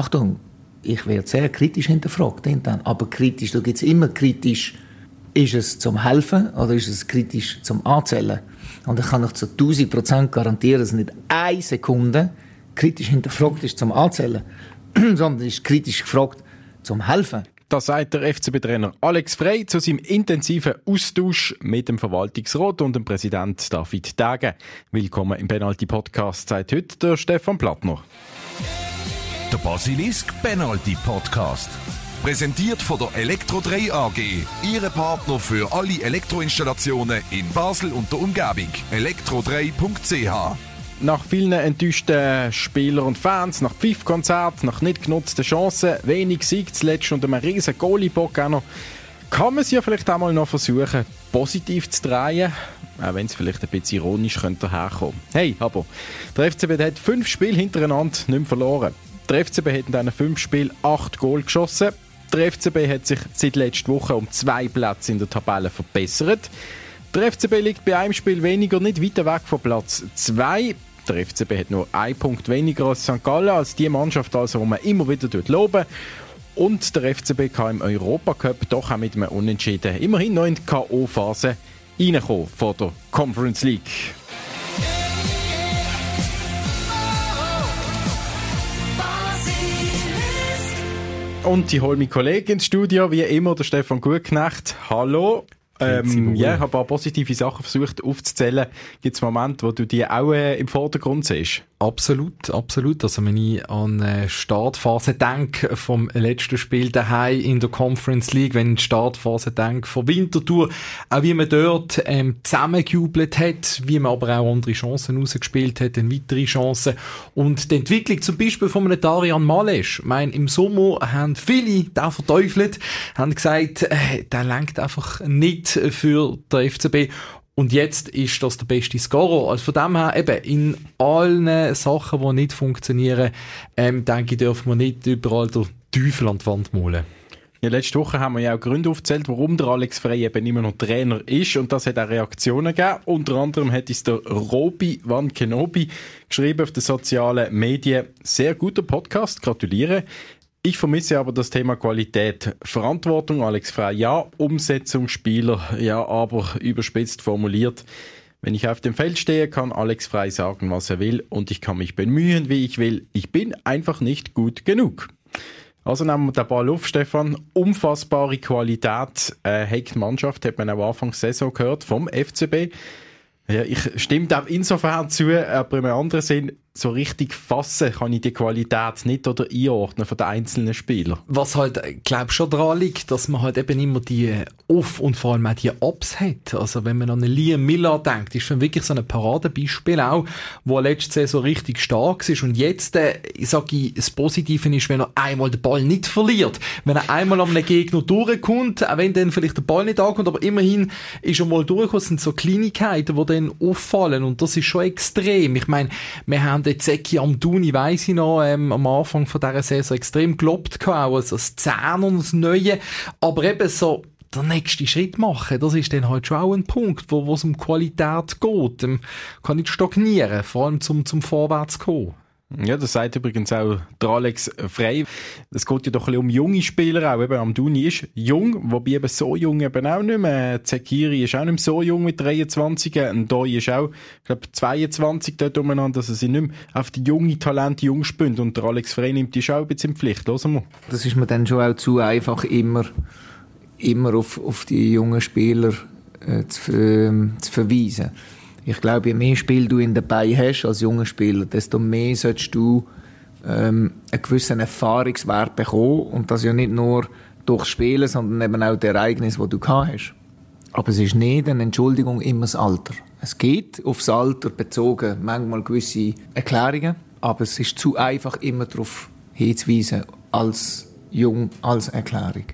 Achtung, ich werde sehr kritisch hinterfragt. Aber kritisch, da gibt es immer kritisch, ist es zum Helfen oder ist es kritisch zum Anzählen? Und ich kann euch zu 1000 Prozent garantieren, dass nicht eine Sekunde kritisch hinterfragt ist zum Anzählen, sondern ist kritisch gefragt zum Helfen. Das sagt der FCB-Trainer Alex Frey zu seinem intensiven Austausch mit dem Verwaltungsrat und dem Präsident David Dage. Willkommen im Penalty-Podcast, sagt heute der Stefan Plattner. Der Basilisk Penalty Podcast. Präsentiert von der Elektro 3 AG. Ihre Partner für alle Elektroinstallationen in Basel und der Umgebung. elektro3.ch nach vielen enttäuschten Spielern und Fans, nach Pfiffkonzert, nach nicht genutzten Chancen, wenig Sieg zuletzt und einem riesen Goalie-Bock auch noch, kann man es ja vielleicht einmal noch versuchen, positiv zu drehen, auch wenn es vielleicht ein bisschen ironisch könnte herkommen. Hey, aber der FCB hat fünf Spiele hintereinander nicht mehr verloren. Der FCB hat in diesen fünf Spielen acht Goal geschossen. Der FCB hat sich seit letzter Woche um zwei Plätze in der Tabelle verbessert. Der FCB liegt bei einem Spiel weniger nicht weiter weg von Platz 2. Der FCB hat nur einen Punkt weniger als St. Gallen, als die Mannschaft, also, die man immer wieder loben Und der FCB kann im Europacup doch auch mit einem Unentschieden immerhin noch in die K.O.-Phase reinkommen von der Conference League. Und ich hole meinen Kollegen ins Studio, wie immer, der Stefan Gutknecht. Hallo. Ähm, ja, ich habe ein paar positive Sachen versucht aufzuzählen. Gibt es Momente, wo du die auch äh, im Vordergrund siehst? Absolut, absolut. Also wenn ich an die Startphase denke vom letzten Spiel daheim in der Conference League, wenn ich an die Startphase denke von Winterthur, auch wie man dort ähm, zusammengejubelt hat, wie man aber auch andere Chancen rausgespielt hat, dann weitere Chancen und die Entwicklung zum Beispiel von einem Darian Malesch. Ich meine, im Sommer haben viele da verteufelt, haben gesagt, äh, der lenkt einfach nicht für den FCB und jetzt ist das der beste Scorer. Also von dem her, eben, in allen Sachen, die nicht funktionieren, ähm, denke ich, dürfen wir nicht überall den Teufel an die Wand malen. Ja, letzte Woche haben wir ja auch Gründe aufgezählt, warum der Alex Frey eben immer noch Trainer ist. Und das hat auch Reaktionen gegeben. Unter anderem hat es der Robi Van Kenobi geschrieben auf den sozialen Medien. Sehr guter Podcast, gratuliere. Ich vermisse aber das Thema Qualität. Verantwortung, Alex Frey, ja. Umsetzung, Spieler, ja, aber überspitzt formuliert. Wenn ich auf dem Feld stehe, kann Alex Frey sagen, was er will und ich kann mich bemühen, wie ich will. Ich bin einfach nicht gut genug. Also nehmen wir den Ball auf, Stefan. Unfassbare Qualität äh, hat die Mannschaft, hat man auch Anfang Saison gehört, vom FCB. Ja, ich stimme dem insofern zu, aber im anderen Sinn, so richtig fassen kann ich die Qualität nicht oder einordnen von den einzelnen Spielern. Was halt, glaub schon daran liegt, dass man halt eben immer die Off- und vor allem auch die Ups hat. Also wenn man an einen Liam Miller denkt, ist schon wirklich so ein Paradebeispiel auch, wo letzte Saison richtig stark ist und jetzt, äh, sage ich, das Positive ist, wenn er einmal den Ball nicht verliert. Wenn er einmal einem Gegner durchkommt, auch wenn dann vielleicht der Ball nicht ankommt, aber immerhin ist er mal durchgekommen, sind so Kleinigkeiten, die dann auffallen und das ist schon extrem. Ich meine, wir haben den Zeki Amduni, weiss ich noch, ähm, am Anfang von dieser Saison extrem gelobt auch, also das Zehn und das Neue, aber eben so, der nächste Schritt machen, das ist dann halt schon auch ein Punkt, wo es um Qualität geht. Ähm, kann nicht stagnieren, vor allem zum, zum Vorwärts. Ja, das sagt übrigens auch der Alex Frey. Es geht ja doch ein bisschen um junge Spieler auch. Eben, Amduni ist jung, wobei eben so jung eben auch nicht mehr. Zekiri ist auch nicht mehr so jung mit 23. Und Doi ist auch, ich glaube, 22 dort umeinander, dass er sich nicht mehr auf die junge Talente jung spünt. Und der Alex Frey nimmt die auch ein bisschen in Pflicht. Hören wir. Das ist mir dann schon auch zu einfach, immer, immer auf, auf die jungen Spieler äh, zu, äh, zu verweisen. Ich glaube, je mehr Spiel du in dabei hast als junger Spieler, desto mehr solltest du ähm, einen gewissen Erfahrungswert bekommen. Und das ja nicht nur durchs Spielen, sondern eben auch die Ereignisse, die du gehabt hast. Aber es ist nicht eine Entschuldigung immer das Alter. Es geht aufs Alter bezogen manchmal gewisse Erklärungen, aber es ist zu einfach immer darauf hinzuweisen als jung als Erklärung.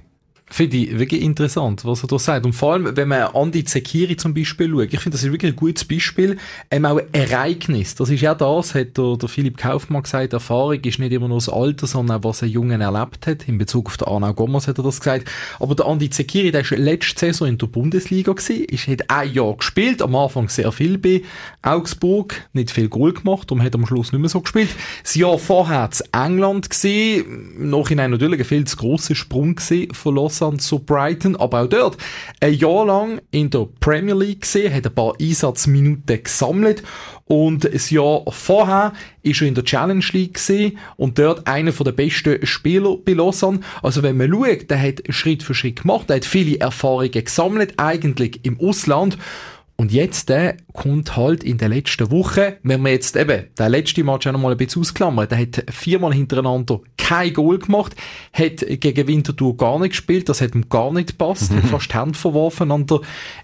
Finde ich wirklich interessant, was er da sagt. Und vor allem, wenn man Andi Zekiri zum Beispiel schaut, ich finde, das ist wirklich ein gutes Beispiel. Ähm, auch Ereignis. Das ist ja das, hat der, der Philipp Kaufmann gesagt, Erfahrung ist nicht immer nur das Alter, sondern auch, was ein Jungen erlebt hat. In Bezug auf den Arnau Gommers hat er das gesagt. Aber der Andi Zekiri, der ist letzte Saison in der Bundesliga gewesen, ist, hat ein Jahr gespielt, am Anfang sehr viel bei Augsburg, nicht viel Goal gemacht, und hat am Schluss nicht mehr so gespielt. Das Jahr vorher in England gewesen, im Nachhinein natürlich ein viel zu grosser Sprung gewesen von Lausanne zu Brighton, aber auch dort ein Jahr lang in der Premier League gesehen, hat ein paar Einsatzminuten gesammelt und das Jahr vorher ist er in der Challenge League gesehen und dort einer der besten Spieler bei Lausanne. Also wenn man schaut, der hat Schritt für Schritt gemacht, der hat viele Erfahrungen gesammelt, eigentlich im Ausland und jetzt der kommt halt in der letzten Woche, wenn wir jetzt eben der letzte Match auch noch mal ein bisschen ausklammern, der hat viermal hintereinander kein Goal gemacht, hat gegen Winterthur gar nicht gespielt, das hat ihm gar nicht gepasst, hat fast Hände verworfen an der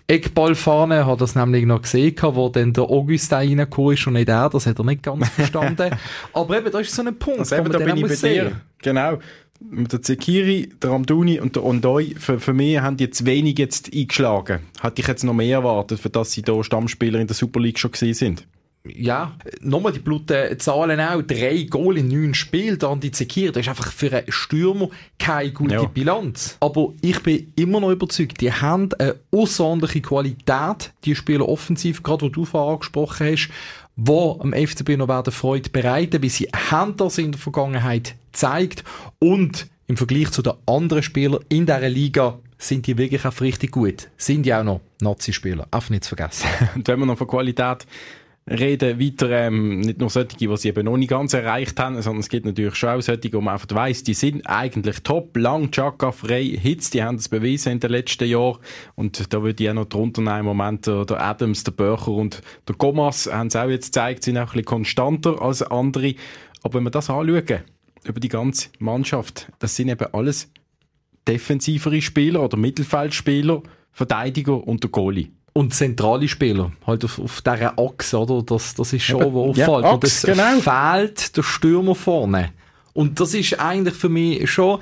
Eckballfahne, hat das nämlich noch gesehen, wo dann der Augustin reingekommen ist und nicht er, das hat er nicht ganz verstanden. Aber eben, das ist so ein Punkt, also eben, da bin ich bei dir. Genau mit der Zekiri, der Ramduni und der Ondoi, für, für mich haben die jetzt wenig jetzt eingeschlagen. Hatte ich jetzt noch mehr erwartet, für dass sie da Stammspieler in der Super League schon gesehen sind. Ja, nochmal die bluten Zahlen auch. Drei Goal in neun Spielen, dann die Zekir. Das ist einfach für einen Stürmer keine gute ja. Bilanz. Aber ich bin immer noch überzeugt, die haben eine außerordentliche Qualität, die Spieler offensiv, gerade wo du vorher angesprochen hast, wo am FCB noch werden Freude bereiten, wie sie haben das in der Vergangenheit zeigt und im Vergleich zu den anderen Spielern in dieser Liga sind die wirklich auch richtig gut. Sind ja auch noch Nazi-Spieler, einfach nicht zu vergessen. Und wenn wir noch von Qualität reden, weiter, ähm, nicht nur solche, die sie eben noch nicht ganz erreicht haben, sondern es gibt natürlich schon auch solche, wo man einfach weiss, die sind eigentlich top, lang, Chaka, frei, Hits, die haben das bewiesen in den letzten Jahren. Und da würde ich auch noch drunter nehmen, im Moment der, der Adams, der Böcher und der Gomas haben es auch jetzt gezeigt, sind auch ein bisschen konstanter als andere, aber wenn wir das anschauen, über die ganze Mannschaft, das sind eben alles defensivere Spieler oder Mittelfeldspieler, Verteidiger und der Goalie und zentrale Spieler, halt auf, auf dieser Achse, oder? Das, das ist schon, ja, wo auffällt. Ja, und es genau. fehlt der Stürmer vorne. Und das ist eigentlich für mich schon,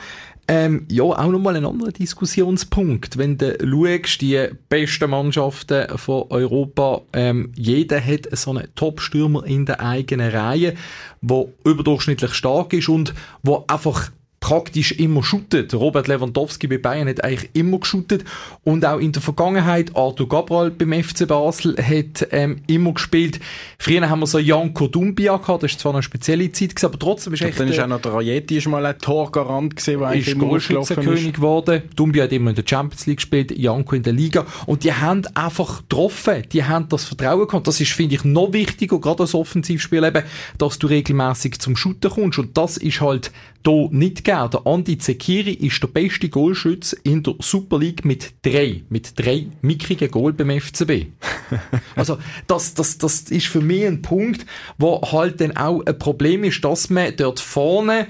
ähm, ja, auch nochmal ein anderer Diskussionspunkt. Wenn du schaust, die besten Mannschaften von Europa, ähm, jeder hat so einen Top-Stürmer in der eigenen Reihe, der überdurchschnittlich stark ist und wo einfach praktisch immer shootet. Robert Lewandowski bei Bayern hat eigentlich immer geshootet und auch in der Vergangenheit Arthur Gabral beim FC Basel hat ähm, immer gespielt. Früher haben wir so Janko Dumbia gehabt, das ist zwar eine spezielle Zeit gewesen, aber trotzdem ist echt... Dann ist auch noch der Rajeti ist mal ein Torgarant gewesen, der ist Goalschützenkönig geworden. Dumbia hat immer in der Champions League gespielt, Janko in der Liga und die haben einfach getroffen, die haben das Vertrauen gehabt. Das ist, finde ich, noch wichtiger, gerade als Offensivspiel eben, dass du regelmäßig zum Shooten kommst und das ist halt hier nicht gegeben. Der Andi Zekiri ist der beste Goalschütze in der Super League mit drei, mit drei mickrigen Goal beim FCB. also, das, das, das ist für mich ein Punkt, wo halt dann auch ein Problem ist, dass man dort vorne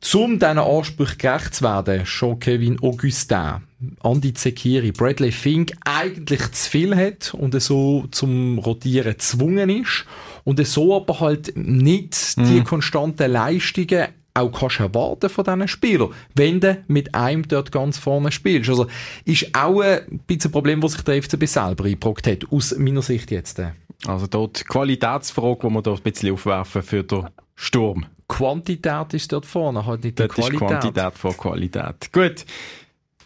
zum diesen Ansprüchen gerecht zu werden, schon Kevin Augustin, Andi Zekiri, Bradley Fink eigentlich zu viel hat und so zum Rotieren gezwungen ist und so aber halt nicht die mhm. konstanten Leistungen auch kannst erwarten von diesen Spielern, wenn du mit einem dort ganz vorne spielst. Also ist auch ein bisschen ein Problem, das sich der FCB selber eingebrockt hat, aus meiner Sicht jetzt. Also dort die Qualitätsfrage, die wir dort ein bisschen aufwerfen für den Sturm. Quantität ist dort vorne, halt nicht die dort Qualität. ist Quantität vor Qualität. Gut.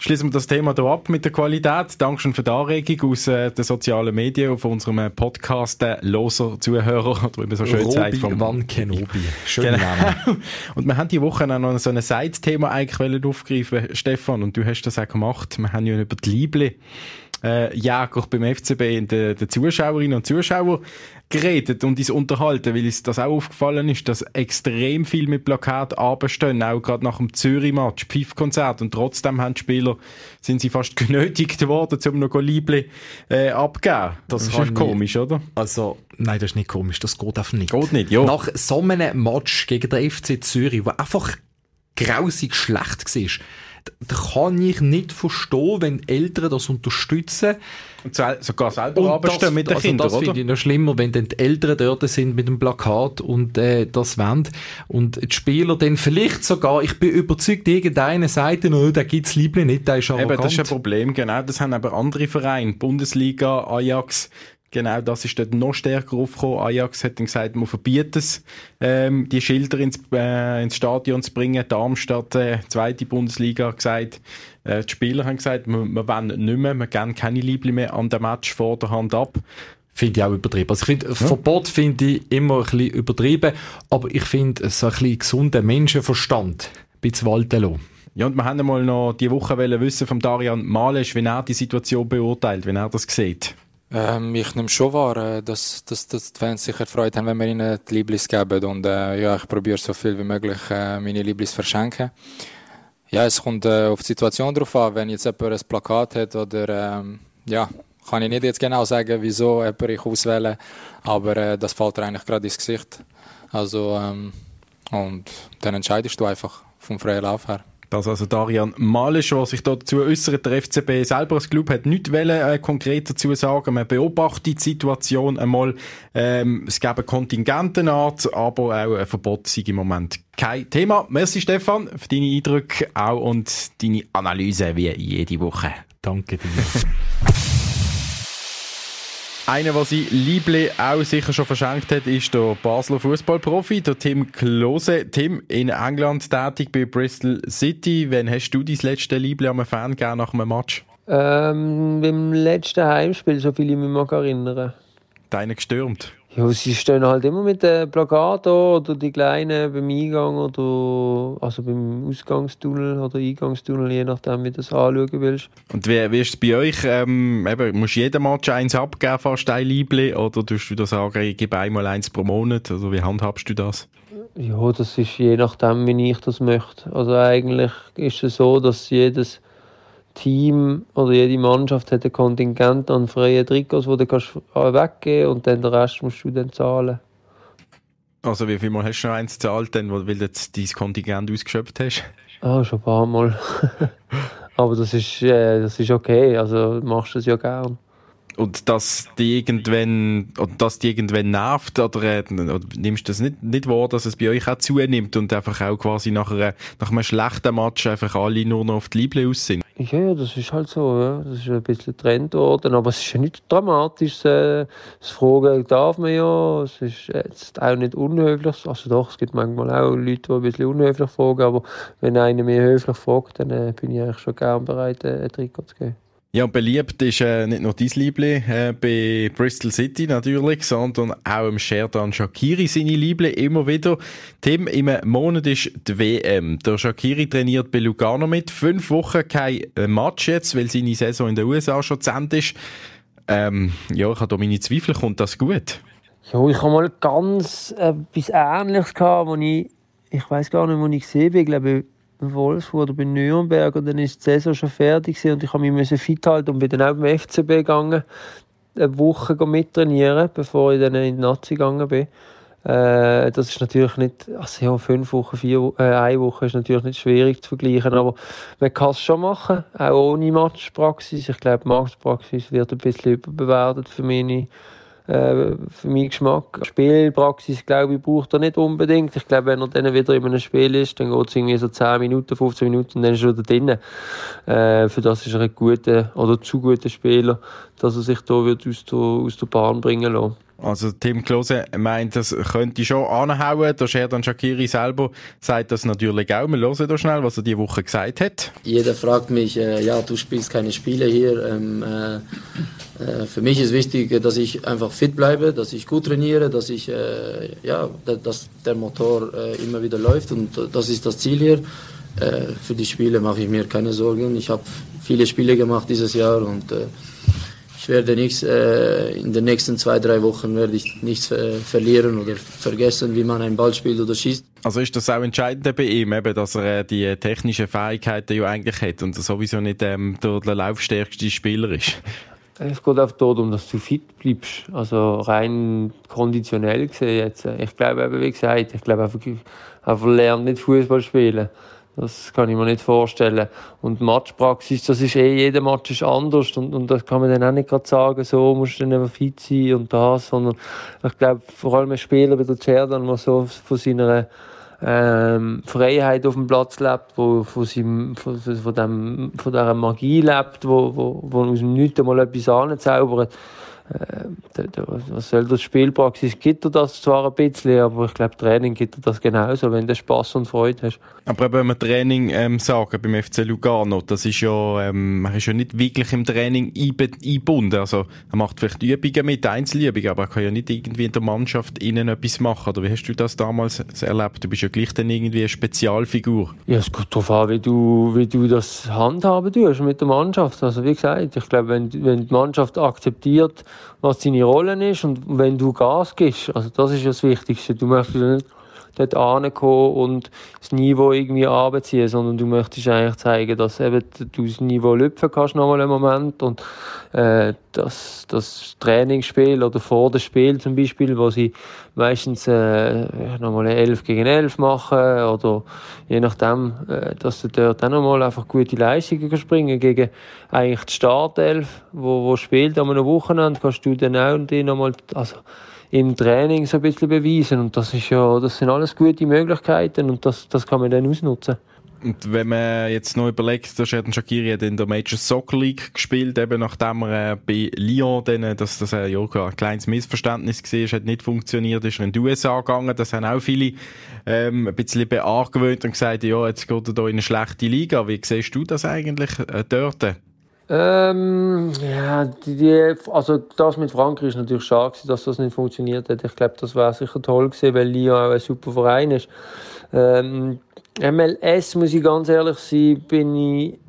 Schließen wir das Thema hier ab mit der Qualität. Dankeschön für die Anregung aus äh, den sozialen Medien auf unserem äh, Podcast äh, Loser Zuhörer, oder wie man so schön Robi sagt. Vom Van Kenobi. Schön genau. Und wir haben die Woche auch noch so ein Side-Thema eigentlich aufgreifen, Stefan, und du hast das auch gemacht. Wir haben ja über die Liebli äh, Jäger beim FCB in den, den Zuschauerinnen und Zuschauern geredet und uns unterhalten, weil uns das auch aufgefallen ist, dass extrem viel mit Plakat abstehen, auch gerade nach dem Zürich-Match, Pfiff-Konzert und trotzdem haben die Spieler, sind sie fast genötigt worden, um noch Liebli äh, abgeben. Das, das ist komisch, oder? Also, nein, das ist nicht komisch, das geht einfach nicht. Geht nicht, ja. Nach so einem Match gegen den FC Zürich, wo einfach grausig schlecht war, da kann ich nicht verstehen, wenn Eltern das unterstützen. Und sogar selber arbeiten mit den also Kindern, Das finde ich noch schlimmer, wenn dann die Eltern dort sind mit dem Plakat und äh, das wollen. Und die Spieler dann vielleicht sogar, ich bin überzeugt, irgendeine Seite, oh, da gibt's Liebling nicht, der ist arrogant. Eben, das ist ein Problem, genau. Das haben aber andere Vereine, Bundesliga, Ajax, Genau, das ist dort noch stärker aufgekommen. Ajax hat dann gesagt, man verbietet es, ähm, die Schilder ins, äh, ins Stadion zu bringen. Darmstadt, äh, zweite Bundesliga, gesagt, äh, die Spieler haben gesagt, wir, wir wollen nicht mehr, wir geben keine Liebling mehr an dem Match vor der Hand ab. Finde ich auch übertrieben. Also ich finde, ja. Verbot finde ich immer ein bisschen übertrieben, aber ich finde, so ein bisschen gesunder Menschenverstand ein bisschen walten lassen. Ja, und wir haben mal noch die Woche wissen vom Darian Malisch, wie er die Situation beurteilt, wie er das sieht. Ähm, ich nehme schon wahr, äh, dass, dass, dass die Fans sich erfreut haben, wenn wir ihnen die Liblis geben. Und äh, ja, ich probiere so viel wie möglich äh, meine Liblis verschenken. Ja, es kommt äh, auf die Situation drauf an. Wenn jetzt jemand ein Plakat hat oder ähm, ja, kann ich nicht jetzt genau sagen, wieso jemand ich auswähle, aber äh, das fällt dir eigentlich gerade ins Gesicht. Also ähm, und dann entscheidest du einfach vom freien Lauf her. Das also Darian Malisch, der sich dazu äußert. Der FCB selber als Club hat nichts wollen, äh, konkret dazu sagen. Man beobachtet die Situation einmal. Ähm, es gäbe Kontingentenart, aber auch ein Verbot sei im Moment kein Thema. Merci Stefan für deine Eindrücke auch und deine Analyse wie jede Woche. Danke dir. Einer, der sein Liebling auch sicher schon verschenkt hat, ist der Basler Fußballprofi, der Tim Klose. Tim, in England tätig bei Bristol City. Wann hast du dein letzte Liebling am Fan gegeben nach einem Match? Ähm, beim letzten Heimspiel, so viel ich mich mag erinnern. Deine gestürmt? Ja, sie stehen halt immer mit den Plakaten oder die kleinen beim Eingang oder also beim Ausgangstunnel oder Eingangstunnel, je nachdem, wie du das anschauen willst. Und wie, wie ist es bei euch? Ähm, eben, musst du jeden Match eins abgeben, fast ein Liebling, oder tust du da sagen, ich gebe einmal eins pro Monat? Also wie handhabst du das? Ja, das ist je nachdem, wie ich das möchte. Also eigentlich ist es so, dass jedes Team oder jede Mannschaft hat ein Kontingent an freien Trikots, wo du kannst weggeben und dann den Rest musst du dann zahlen. Also wie viel Mal hast du noch eins gezahlt, denn, weil du jetzt dein Kontingent ausgeschöpft hast? Ah, schon ein paar Mal. Aber das ist, äh, das ist okay, also machst du es ja gern. Und dass die irgendwann, oder dass die irgendwann nervt, oder, äh, oder nimmst du das nicht, nicht wahr, dass es bei euch auch zunimmt und einfach auch quasi nach, einer, nach einem schlechten Match einfach alle nur noch auf die Liebe aus sind? Ja, das ist halt so, ja. Das ist ein bisschen Trend worden, aber es ist ja nicht dramatisch. Äh, das Fragen darf man ja, es ist jetzt auch nicht unhöflich. Also doch, es gibt manchmal auch Leute, die ein bisschen unhöflich fragen, aber wenn einer mir höflich fragt, dann äh, bin ich eigentlich schon gern bereit, äh, ein Trikot zu geben. Ja, beliebt ist äh, nicht nur dein Liebling äh, bei Bristol City natürlich, sondern auch im Sherdan Shakiri seine Liebling immer wieder. Tim, im Monat ist die WM. Der Shakiri trainiert bei Lugano mit. Fünf Wochen kein äh, Match jetzt, weil seine Saison in den USA schon zu Ende ist. Ähm, ja, ich habe da meine Zweifel. Kommt das gut? Ja, ich habe mal ganz äh, etwas Ähnliches gehabt, wo ich, ich weiß gar nicht, wo ich gesehen bin. Ich glaube, Wolfsburg oder bei Nürnberg und dann ist die Saison schon fertig und ich habe mich fit halten und bin dann auch beim FCB gegangen, eine Woche mittrainieren, bevor ich dann in die Nazi gegangen bin. Äh, das ist natürlich nicht, also ja, fünf Wochen, vier, äh, eine Woche ist natürlich nicht schwierig zu vergleichen, aber man kann es schon machen, auch ohne Matchpraxis. Ich glaube, Matchpraxis wird ein bisschen überbewertet für meine äh, für meinen Geschmack. Spielpraxis, glaube ich, braucht er nicht unbedingt. Ich glaube, wenn er dann wieder in einem Spiel ist, dann geht es irgendwie so 10 Minuten, 15 Minuten und dann ist er wieder drin. Äh, für das ist er ein guter oder zu guter Spieler, dass er sich da wird aus, der, aus der Bahn bringen lässt. Also Tim Klose meint, das könnte schon anhauen. Der Sherdan Shakiri selber sagt das natürlich auch. Wir hören da schnell, was er diese Woche gesagt hat. Jeder fragt mich, äh, ja, du spielst keine Spiele hier. Ähm, äh, äh, für mich ist wichtig, dass ich einfach fit bleibe, dass ich gut trainiere, dass ich, äh, ja, dass der Motor äh, immer wieder läuft und das ist das Ziel hier. Äh, für die Spiele mache ich mir keine Sorgen. Ich habe viele Spiele gemacht dieses Jahr und ich werde nichts, äh, in den nächsten zwei, drei Wochen werde ich nichts äh, verlieren oder vergessen, wie man einen Ball spielt oder schießt. Also ist das auch entscheidend bei ihm, eben, dass er äh, die technischen Fähigkeiten ja eigentlich hat und sowieso nicht ähm, der, der laufstärkste Spieler ist? Es geht auch darum, dass du fit bleibst. Also rein konditionell gesehen jetzt. Ich glaube eben, wie gesagt, ich glaube einfach, einfach lernt nicht Fußball spielen. Das kann ich mir nicht vorstellen. Und Matchpraxis, das ist eh, jeder Match ist anders und, und das kann man dann auch nicht gerade sagen, so musst du dann eben fit sein und das, sondern ich glaube, vor allem ein Spieler wie der Cerdan, der so von seiner ähm, Freiheit auf dem Platz lebt, wo von, seinem, von, von, dem, von dieser Magie lebt, wo, wo, wo aus dem Nichts einmal etwas anzaubert, was soll das Spielpraxis gibt er das zwar ein bisschen, aber ich glaube Training gibt er das genauso, wenn du Spaß und Freude hast. Aber wenn wir Training ähm, sagen beim FC Lugano, das ist ja, ähm, man ist ja nicht wirklich im Training eingebunden. Also er macht vielleicht Übungen mit, Einzelübungen, aber er kann ja nicht irgendwie in der Mannschaft innen etwas machen. Oder wie hast du das damals erlebt? Du bist ja gleich dann irgendwie eine Spezialfigur. Ja, es kommt darauf an, wie du, wie du das handhaben tust mit der Mannschaft. Also wie gesagt, ich glaube, wenn, wenn die Mannschaft akzeptiert, was deine Rolle ist und wenn du Gas gibst, also das ist das Wichtigste. Du möchtest nicht dort ankommen und das Niveau irgendwie anziehen, sondern du möchtest eigentlich zeigen, dass eben du das Niveau lüpfen kannst nochmal einen Moment und äh, dass das Trainingsspiel oder vor dem Spiel zum Beispiel, wo sie meistens äh, nochmal 11 gegen 11 machen oder je nachdem, äh, dass du dort auch nochmal einfach gute Leistungen springen gegen eigentlich die Startelf, wo, wo spielt an einem Wochenende, kannst du dann auch die nochmal, also im Training so ein bisschen beweisen und das ist ja, das sind alles gute Möglichkeiten und das, das kann man dann ausnutzen. Und wenn man jetzt noch überlegt, der Sheridan Shakiri in der Major Soccer League gespielt, eben nachdem er äh, bei Lyon, dann, dass das äh, ja, ein kleines Missverständnis war, hat nicht funktioniert, ist er in die USA gegangen. Das haben auch viele ähm, ein bisschen beargwöhnt und gesagt, ja, jetzt geht er da in eine schlechte Liga. Wie siehst du das eigentlich äh, dort? Ähm, ja, die, die, also das mit Frankreich ist natürlich schade, dass das nicht funktioniert hat. Ich glaube, das wäre sicher toll gewesen, weil Lyon auch ein super Verein ist. Ähm, MLS, muss ich ganz ehrlich sein, bin ich,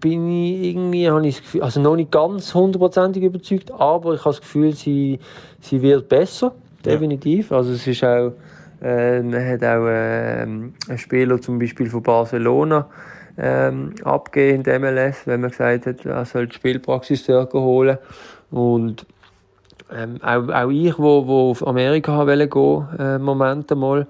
bin ich irgendwie, habe ich das Gefühl, also noch nicht ganz hundertprozentig überzeugt, aber ich habe das Gefühl, sie, sie wird besser, definitiv. Ja. Also es ist auch, äh, man hat auch äh, einen Spieler zum Beispiel von Barcelona ähm, abgegeben in der MLS, wenn man gesagt hat, er soll die Spielpraxis holen und ähm, auch, auch ich, wo, wo auf Amerika wollte gehen, äh, Moment einmal,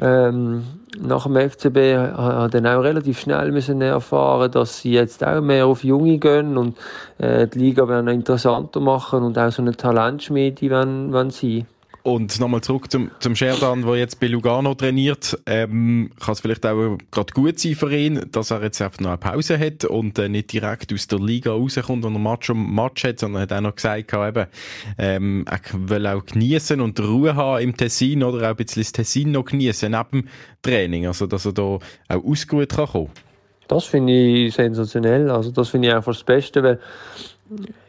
ähm, nach dem FCB hat dann auch relativ schnell müssen erfahren, dass sie jetzt auch mehr auf Junge gehen und äh, die Liga werden interessanter machen und auch so eine Talentschmiede wenn, wenn sie. Und nochmal zurück zum, zum Sherdan, der jetzt bei Lugano trainiert. Ähm, kann es vielleicht auch gerade gut sein für ihn, dass er jetzt einfach noch eine Pause hat und äh, nicht direkt aus der Liga rauskommt und ein Match um Match hat, sondern hat auch noch gesagt, eben, ähm, er will auch genießen und Ruhe haben im Tessin oder auch ein bisschen das Tessin noch genießen neben dem Training. Also, dass er da auch ausgeruht kann kommen. Das finde ich sensationell. Also, das finde ich einfach das Beste, weil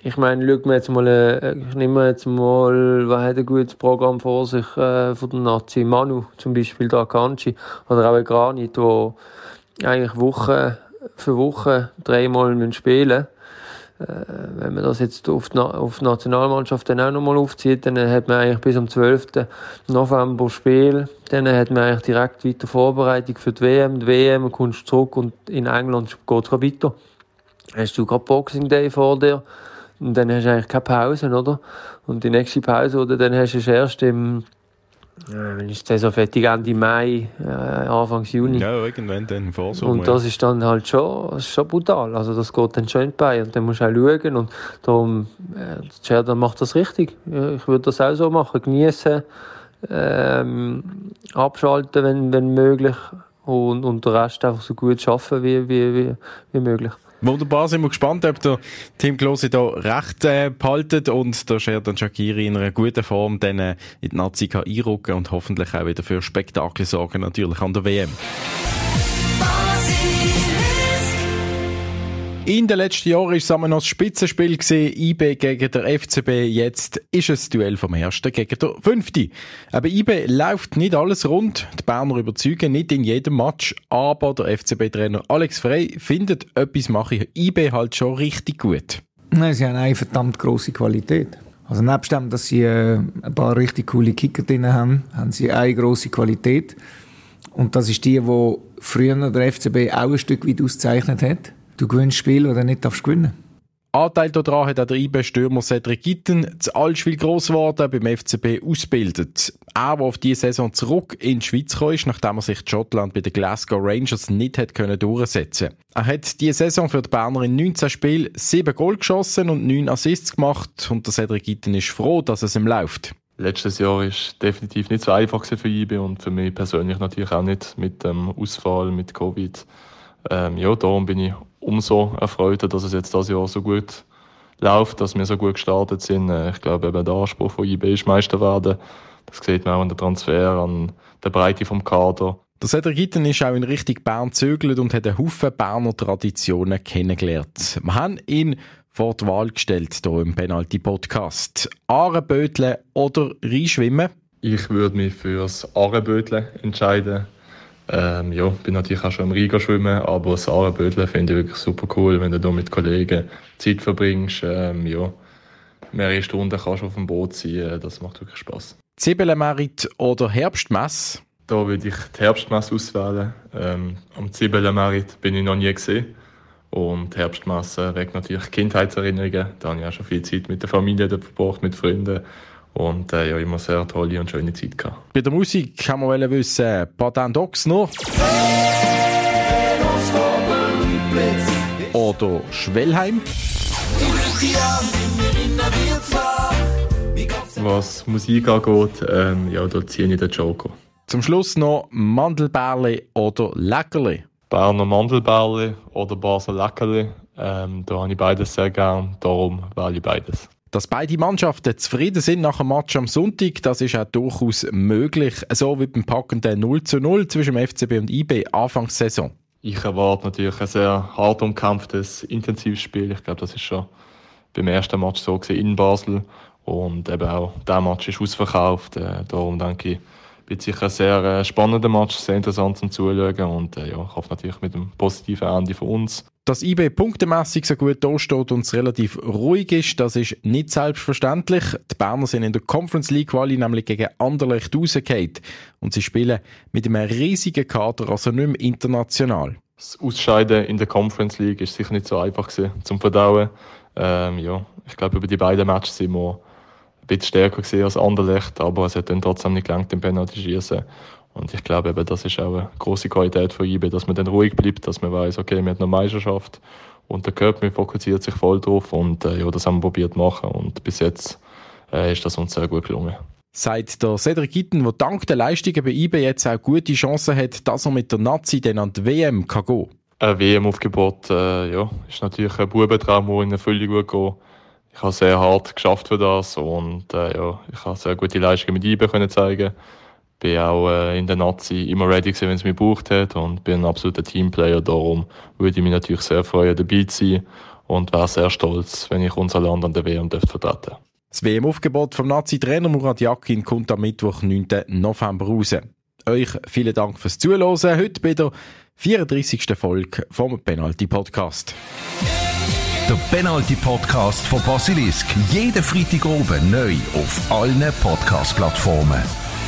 ich meine, schaut mir jetzt mal, äh, ich nehme jetzt mal, wer hat ein gutes Programm vor sich äh, von der Nazi? Manu zum Beispiel, der Akanji, oder auch Granit, wo eigentlich Woche für Woche dreimal spielen äh, Wenn man das jetzt auf die, auf die Nationalmannschaft dann auch nochmal aufzieht, dann hat man eigentlich bis am 12. November Spiel, dann hat man eigentlich direkt weiter Vorbereitung für die WM, die WM, kommst zurück und in England geht es weiter hast du gerade Boxing Day vor dir und dann hast du eigentlich keine Pause, oder? Und die nächste Pause, oder dann hast du erst im, wenn ich Saison fertig Ende Mai, äh, Anfang Juni. Ja, irgendwann dann im Vorsommer. Und das ist dann halt schon, schon brutal. Also das geht dann schon bei und dann musst du auch schauen und darum, äh, Sheridan macht das richtig. Ich würde das auch so machen, genießen, ähm, abschalten, wenn, wenn möglich und, und den Rest einfach so gut schaffen wie, wie, wie, wie möglich. Wunderbar, sind wir gespannt, ob der Tim Klose da recht äh, behaltet und der Sheridan Shakiri in einer guten Form dann äh, in die Nazi einrücken und hoffentlich auch wieder für Spektakel sorgen, natürlich an der WM. In den letzten Jahren war es noch das Spitzenspiel gewesen, IB gegen der FCB. Jetzt ist es Duell vom Ersten gegen der Fünften. Aber IB läuft nicht alles rund. Die Berner überzeugen nicht in jedem Match. Aber der FCB-Trainer Alex Frey findet, etwas mache ich IB halt schon richtig gut. Nein, sie haben eine verdammt grosse Qualität. Also nebst dem, dass sie äh, ein paar richtig coole Kicker drin haben, haben sie eine grosse Qualität. Und das ist die, die früher der FCB auch ein Stück weit ausgezeichnet hat. Du gewinnst Spiele, die du nicht darfst gewinnen Anteil daran hat auch der IB-Stürmer Cedric Gitten, zu Allschwil gross geworden, beim FCB ausgebildet. Er, der auf diese Saison zurück in die Schweiz kam, nachdem er sich in Schottland bei den Glasgow Rangers nicht hat können durchsetzen Er hat diese Saison für die Berner in 19 Spielen 7 Goal geschossen und 9 Assists gemacht und der Cedric Gitten ist froh, dass es ihm läuft. Letztes Jahr war definitiv nicht so einfach für IB und für mich persönlich natürlich auch nicht mit dem Ausfall, mit Covid. Ähm, ja, darum bin ich umso erfreuter, dass es jetzt das Jahr so gut läuft, dass wir so gut gestartet sind. Äh, ich glaube, eben der Anspruch von IB ist Meister werden. Das sieht man auch an der Transfer, an der Breite vom Kader. Der Cedric Gitten ist auch in Richtung Bern zögelt und hat einen Haufen Berner Traditionen kennengelernt. Wir haben ihn vor die Wahl gestellt hier im Penalty-Podcast. Ahrenböteln oder Reinschwimmen? Ich würde mich fürs Ahrenböteln entscheiden. Ähm, ja, bin natürlich auch schon im Riga schwimmen, aber das Ahrenbödeln finde ich wirklich super cool, wenn du da mit Kollegen Zeit verbringst. Ähm, ja, mehrere Stunden kannst du auf dem Boot sein, äh, das macht wirklich Spaß. Zwiebelmerit oder Herbstmess? Da würde ich die Herbstmesse auswählen. Ähm, am Zwiebelmerit bin ich noch nie gesehen. Und Herbstmesse weckt natürlich Kindheitserinnerungen. Da habe ich auch schon viel Zeit mit der Familie verbracht, mit Freunden. Und äh, ja, immer sehr tolle und schöne Zeit gehabt. Bei der Musik kann man wissen, Patent noch. Oder Schwellheim. Was Musik angeht, ähm, ja, da ziehe ich den Joker. Zum Schluss noch Mandelbärli oder Leckerli. Berner Mandelbärli oder Basel Leckerli. Ähm, da habe ich beides sehr gern, darum wähle ich beides. Dass beide Mannschaften zufrieden sind nach dem Match am Sonntag, das ist auch durchaus möglich, so wie beim packenden 0 zu 0 zwischen dem FCB und IB Anfangssaison. Ich erwarte natürlich ein sehr hart umkämpftes, intensives Spiel. Ich glaube, das ist schon beim ersten Match so in Basel. Und eben auch der Match ist ausverkauft. Äh, darum denke ich, wird sicher ein sehr äh, spannender Match, sehr interessant zum Zuschauen. Und äh, ja, ich hoffe natürlich mit einem positiven Ende für uns. Dass IB punktemässig so gut dasteht und es relativ ruhig ist, das ist nicht selbstverständlich. Die Berner sind in der Conference League Quali nämlich gegen Anderlecht rausgefallen. Und sie spielen mit einem riesigen Kader, also nicht mehr international. Das Ausscheiden in der Conference League ist sicher nicht so einfach gewesen, zum Verdauen. Ähm, ja, ich glaube, über die beiden Matches sind wir bisschen stärker gesehen als Anderlecht, aber es hat dann trotzdem nicht gelangt, den Penalty schießen. Und ich glaube eben, das ist auch eine große Qualität von IB, dass man dann ruhig bleibt, dass man weiß, okay, wir haben eine Meisterschaft und der Körper fokussiert sich voll drauf und äh, ja, das haben wir probiert zu machen und bis jetzt äh, ist das uns sehr gut gelungen. Seit der Cedric Gitten, der dank der Leistungen bei IB jetzt auch gute Chancen hat, dass er mit der Nazi dann an die WM kann gehen kann. Ein WM-Aufgebot äh, ja, ist natürlich ein Bubentraum, der in Erfüllung gut geht. Ich habe sehr hart geschafft für das und äh, ja, ich habe sehr gute Leistungen mit IB können zeigen bin auch äh, in der Nazi immer ready gewesen, wenn es mich gebraucht hat und bin ein absoluter Teamplayer. Darum würde ich mich natürlich sehr freuen, dabei zu sein und wäre sehr stolz, wenn ich unser Land an der WM vertreten dürfte. Das WM-Aufgebot vom Nazi-Trainer Murat Yakin kommt am Mittwoch, 9. November raus. Euch vielen Dank fürs Zuhören. Heute bei der 34. Folge vom Penalty Podcast. Der Penalty Podcast von Basilisk. Jeden Freitag oben neu auf allen Podcast-Plattformen.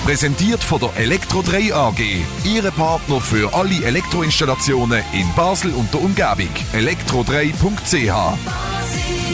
Präsentiert von der Elektro 3 AG. Ihre Partner für alle Elektroinstallationen in Basel und der Umgebung. elektro3.ch